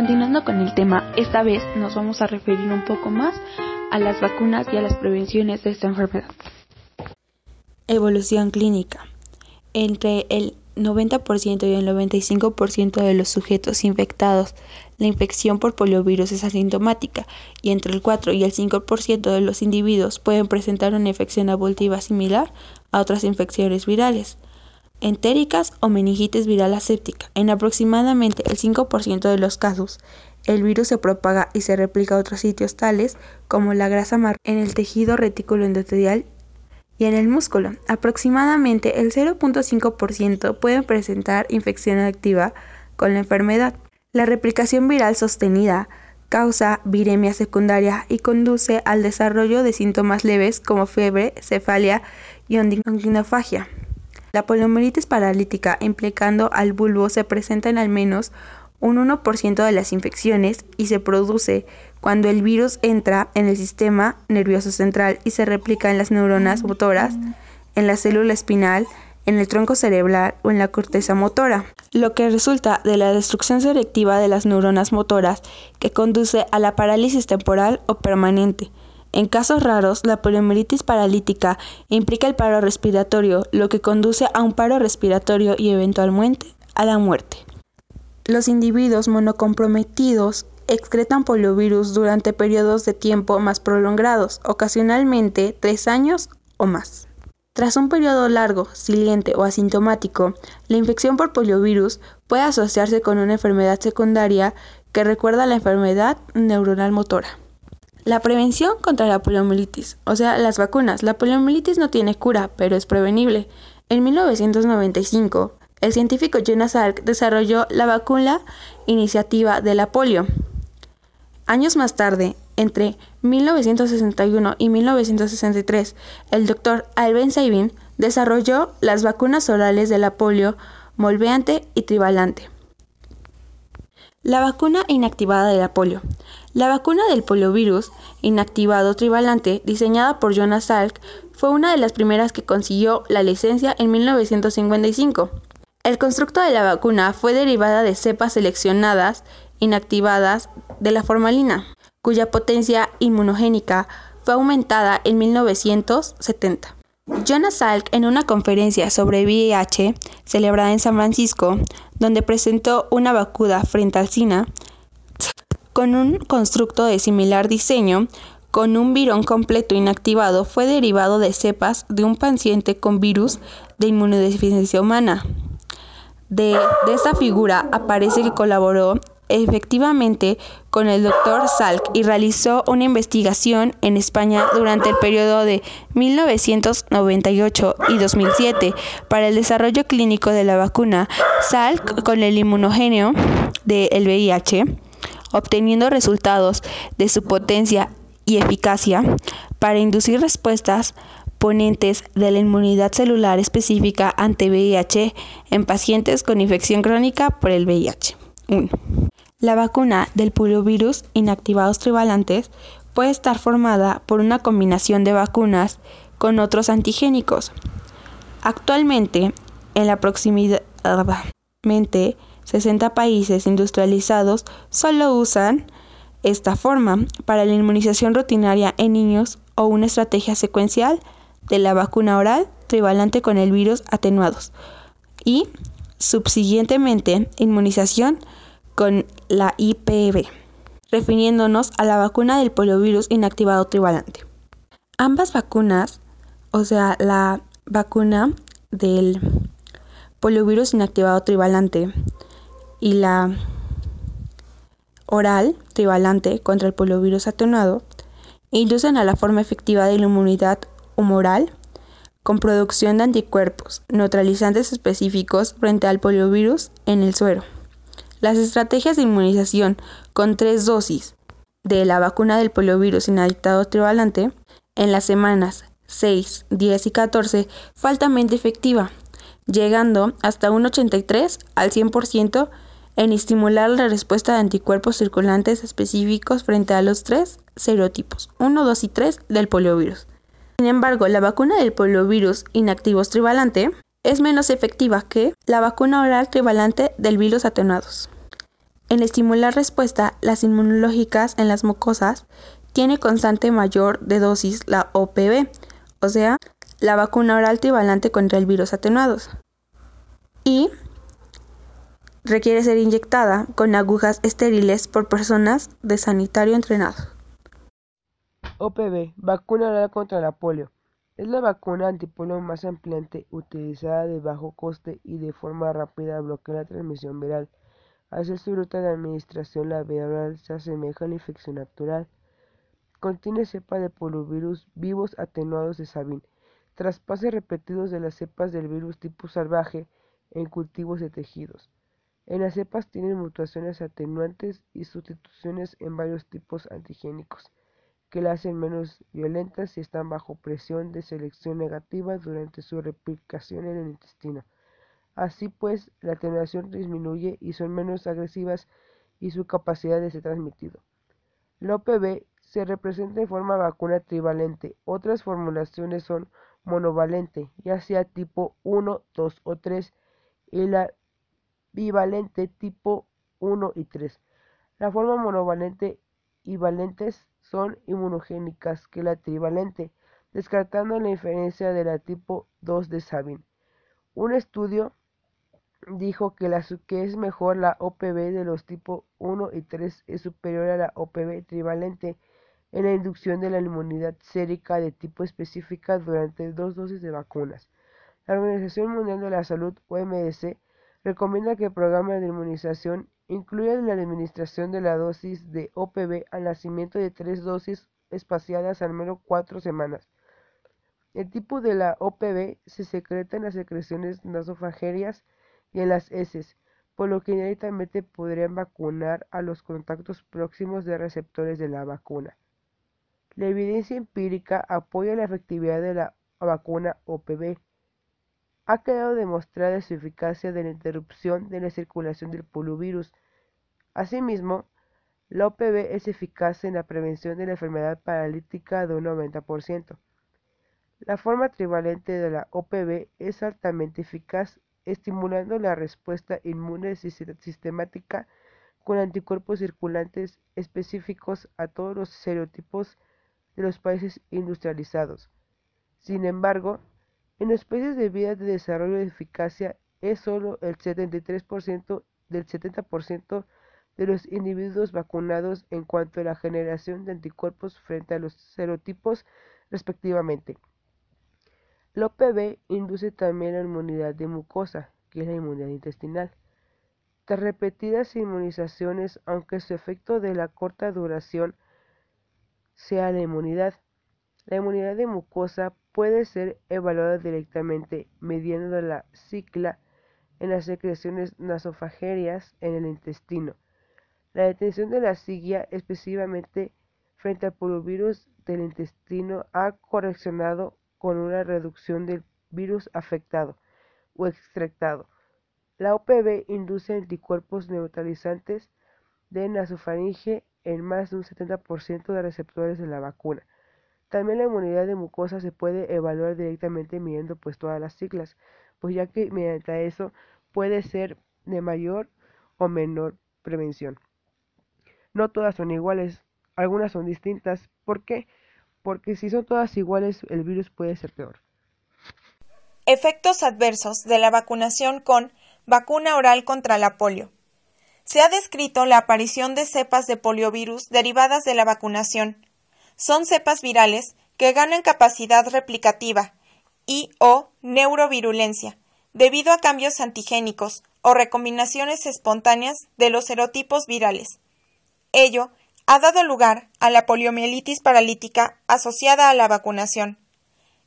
Continuando con el tema, esta vez nos vamos a referir un poco más a las vacunas y a las prevenciones de esta enfermedad. Evolución clínica. Entre el 90% y el 95% de los sujetos infectados, la infección por poliovirus es asintomática y entre el 4 y el 5% de los individuos pueden presentar una infección abortiva similar a otras infecciones virales entéricas o meningitis viral aséptica. En aproximadamente el 5% de los casos, el virus se propaga y se replica a otros sitios tales como la grasa marrón en el tejido retículo endotelial y en el músculo. Aproximadamente el 0.5% pueden presentar infección activa con la enfermedad. La replicación viral sostenida causa viremia secundaria y conduce al desarrollo de síntomas leves como fiebre, cefalia y ondinofagia. La poliomielitis paralítica implicando al bulbo se presenta en al menos un 1% de las infecciones y se produce cuando el virus entra en el sistema nervioso central y se replica en las neuronas motoras, en la célula espinal, en el tronco cerebral o en la corteza motora, lo que resulta de la destrucción selectiva de las neuronas motoras que conduce a la parálisis temporal o permanente, en casos raros, la poliomielitis paralítica implica el paro respiratorio, lo que conduce a un paro respiratorio y eventualmente a la muerte. Los individuos monocomprometidos excretan poliovirus durante periodos de tiempo más prolongados, ocasionalmente tres años o más. Tras un periodo largo, silente o asintomático, la infección por poliovirus puede asociarse con una enfermedad secundaria que recuerda a la enfermedad neuronal motora. La prevención contra la poliomielitis, o sea, las vacunas. La poliomielitis no tiene cura, pero es prevenible. En 1995, el científico Jonas Salk desarrolló la vacuna iniciativa de la polio. Años más tarde, entre 1961 y 1963, el doctor Alben Sabin desarrolló las vacunas orales de la polio molveante y trivalante. La vacuna inactivada de la polio. La vacuna del poliovirus inactivado trivalente, diseñada por Jonas Salk, fue una de las primeras que consiguió la licencia en 1955. El constructo de la vacuna fue derivada de cepas seleccionadas inactivadas de la formalina, cuya potencia inmunogénica fue aumentada en 1970. Jonas Salk, en una conferencia sobre VIH celebrada en San Francisco, donde presentó una vacuna frente al SINA, con un constructo de similar diseño, con un virón completo inactivado, fue derivado de cepas de un paciente con virus de inmunodeficiencia humana. De, esta figura aparece que colaboró efectivamente con el doctor Salk y realizó una investigación en España durante el periodo de 1998 y 2007 para el desarrollo clínico de la vacuna Salk con el inmunogéneo del VIH obteniendo resultados de su potencia y eficacia para inducir respuestas ponentes de la inmunidad celular específica ante VIH en pacientes con infección crónica por el VIH. 1. La vacuna del poliovirus inactivados trivalantes puede estar formada por una combinación de vacunas con otros antigénicos. Actualmente, en la proximidad 60 países industrializados solo usan esta forma para la inmunización rutinaria en niños o una estrategia secuencial de la vacuna oral trivalente con el virus atenuados y subsiguientemente inmunización con la IPV, refiriéndonos a la vacuna del poliovirus inactivado trivalente. Ambas vacunas, o sea, la vacuna del poliovirus inactivado trivalente y la oral trivalante contra el poliovirus atenuado inducen a la forma efectiva de la inmunidad humoral con producción de anticuerpos neutralizantes específicos frente al poliovirus en el suero. Las estrategias de inmunización con tres dosis de la vacuna del poliovirus inadictado trivalante en las semanas 6, 10 y 14 fue altamente efectiva, llegando hasta un 83 al 100% en estimular la respuesta de anticuerpos circulantes específicos frente a los tres serotipos 1, 2 y 3 del poliovirus. Sin embargo, la vacuna del poliovirus inactivos trivalante es menos efectiva que la vacuna oral trivalante del virus atenuados. En estimular respuesta, las inmunológicas en las mucosas tiene constante mayor de dosis la OPV, o sea, la vacuna oral trivalente contra el virus atenuados. Y requiere ser inyectada con agujas estériles por personas de sanitario entrenado. OPV, vacuna oral contra la polio. Es la vacuna antipolio más ampliamente utilizada de bajo coste y de forma rápida bloquea la transmisión viral. Al ser su ruta de administración, la vía oral se asemeja a la infección natural. Contiene cepa de poliovirus vivos atenuados de Sabin, traspases repetidos de las cepas del virus tipo salvaje en cultivos de tejidos. En las cepas tienen mutaciones atenuantes y sustituciones en varios tipos antigénicos, que la hacen menos violentas si están bajo presión de selección negativa durante su replicación en el intestino. Así pues, la atenuación disminuye y son menos agresivas y su capacidad de ser transmitido. La OPV se representa en forma vacuna trivalente. Otras formulaciones son monovalente, ya sea tipo 1, 2 o 3, y la bivalente tipo 1 y 3. La forma monovalente y valentes son inmunogénicas que la trivalente, descartando la inferencia de la tipo 2 de Sabin. Un estudio dijo que, la, que es mejor la OPV de los tipos 1 y 3 es superior a la OPV trivalente en la inducción de la inmunidad sérica de tipo específica durante dos dosis de vacunas. La Organización Mundial de la Salud, OMS, recomienda que el programa de inmunización incluya la administración de la dosis de OPV al nacimiento de tres dosis espaciadas al menos cuatro semanas. El tipo de la OPV se secreta en las secreciones nasofageras y en las heces, por lo que directamente podrían vacunar a los contactos próximos de receptores de la vacuna. La evidencia empírica apoya la efectividad de la vacuna OPV. Ha quedado demostrada su eficacia de la interrupción de la circulación del poliovirus. Asimismo, la OPV es eficaz en la prevención de la enfermedad paralítica de un 90%. La forma trivalente de la OPV es altamente eficaz estimulando la respuesta inmune sistemática con anticuerpos circulantes específicos a todos los serotipos de los países industrializados. Sin embargo, en países de vías de desarrollo de eficacia es solo el 73% del 70% de los individuos vacunados en cuanto a la generación de anticuerpos frente a los serotipos respectivamente. La OPV induce también la inmunidad de mucosa, que es la inmunidad intestinal. Tras repetidas inmunizaciones, aunque su efecto de la corta duración sea la inmunidad, la inmunidad de mucosa puede ser evaluada directamente mediante la cicla en las secreciones nasofagerias en el intestino. La detención de la siglia específicamente frente al polovirus del intestino ha correccionado con una reducción del virus afectado o extractado. La OPV induce anticuerpos neutralizantes de nasofaringe en más de un 70% de receptores de la vacuna. También la inmunidad de mucosa se puede evaluar directamente midiendo pues todas las siglas, pues ya que mediante eso puede ser de mayor o menor prevención. No todas son iguales, algunas son distintas. ¿Por qué? porque si son todas iguales el virus puede ser peor. Efectos adversos de la vacunación con vacuna oral contra la polio. Se ha descrito la aparición de cepas de poliovirus derivadas de la vacunación. Son cepas virales que ganan capacidad replicativa y o neurovirulencia debido a cambios antigénicos o recombinaciones espontáneas de los serotipos virales. Ello ha dado lugar a la poliomielitis paralítica asociada a la vacunación.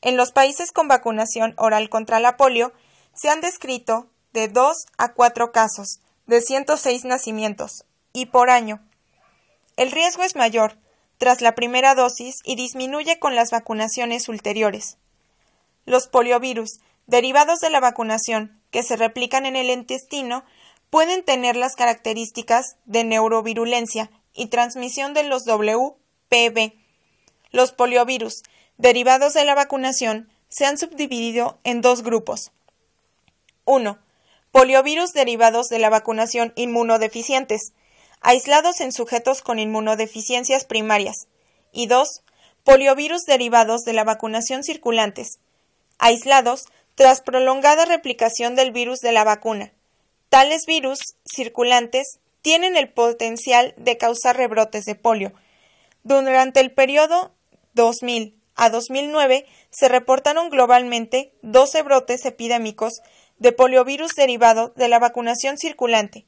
En los países con vacunación oral contra la polio se han descrito de 2 a 4 casos de 106 nacimientos y por año. El riesgo es mayor tras la primera dosis y disminuye con las vacunaciones ulteriores. Los poliovirus derivados de la vacunación que se replican en el intestino pueden tener las características de neurovirulencia y transmisión de los WPV. Los poliovirus derivados de la vacunación se han subdividido en dos grupos. 1. Poliovirus derivados de la vacunación inmunodeficientes. Aislados en sujetos con inmunodeficiencias primarias, y 2. Poliovirus derivados de la vacunación circulantes, aislados tras prolongada replicación del virus de la vacuna. Tales virus circulantes tienen el potencial de causar rebrotes de polio. Durante el periodo 2000 a 2009 se reportaron globalmente 12 brotes epidémicos de poliovirus derivado de la vacunación circulante.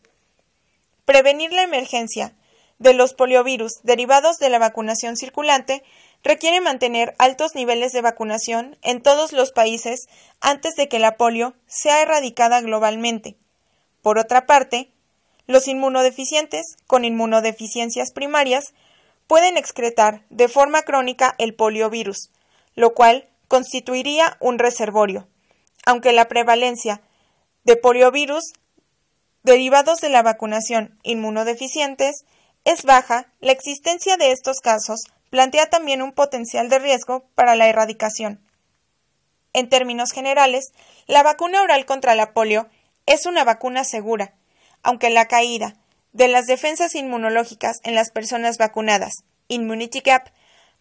Prevenir la emergencia de los poliovirus derivados de la vacunación circulante requiere mantener altos niveles de vacunación en todos los países antes de que la polio sea erradicada globalmente. Por otra parte, los inmunodeficientes con inmunodeficiencias primarias pueden excretar de forma crónica el poliovirus, lo cual constituiría un reservorio. Aunque la prevalencia de poliovirus derivados de la vacunación inmunodeficientes es baja, la existencia de estos casos plantea también un potencial de riesgo para la erradicación. En términos generales, la vacuna oral contra la polio es una vacuna segura, aunque la caída de las defensas inmunológicas en las personas vacunadas, immunity gap,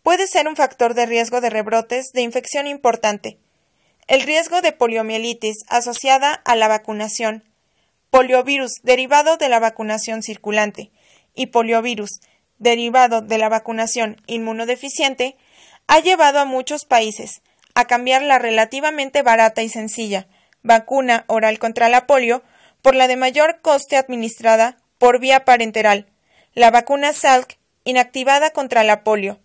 puede ser un factor de riesgo de rebrotes de infección importante. El riesgo de poliomielitis asociada a la vacunación, poliovirus derivado de la vacunación circulante y poliovirus derivado de la vacunación inmunodeficiente, ha llevado a muchos países a cambiar la relativamente barata y sencilla vacuna oral contra la polio por la de mayor coste administrada por vía parenteral, la vacuna Salk inactivada contra la polio.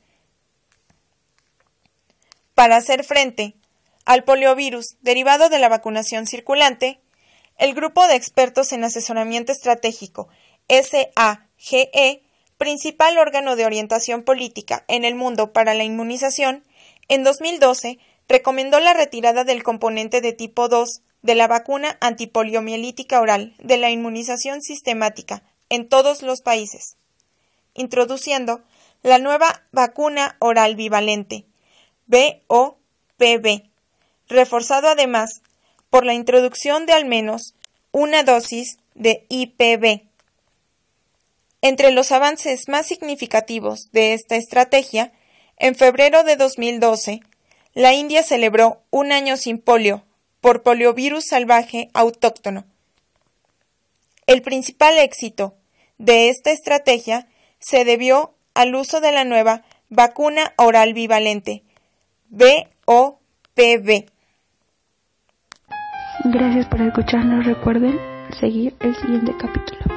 Para hacer frente al poliovirus derivado de la vacunación circulante, el Grupo de Expertos en Asesoramiento Estratégico, SAGE, principal órgano de orientación política en el mundo para la inmunización, en 2012 recomendó la retirada del componente de tipo 2 de la vacuna antipoliomielítica oral de la inmunización sistemática en todos los países, introduciendo la nueva vacuna oral bivalente, BOPV, reforzado además por la introducción de al menos una dosis de IPV, entre los avances más significativos de esta estrategia, en febrero de 2012, la India celebró un año sin polio por poliovirus salvaje autóctono. El principal éxito de esta estrategia se debió al uso de la nueva vacuna oral bivalente, BOPV. Gracias por escucharnos. Recuerden seguir el siguiente capítulo.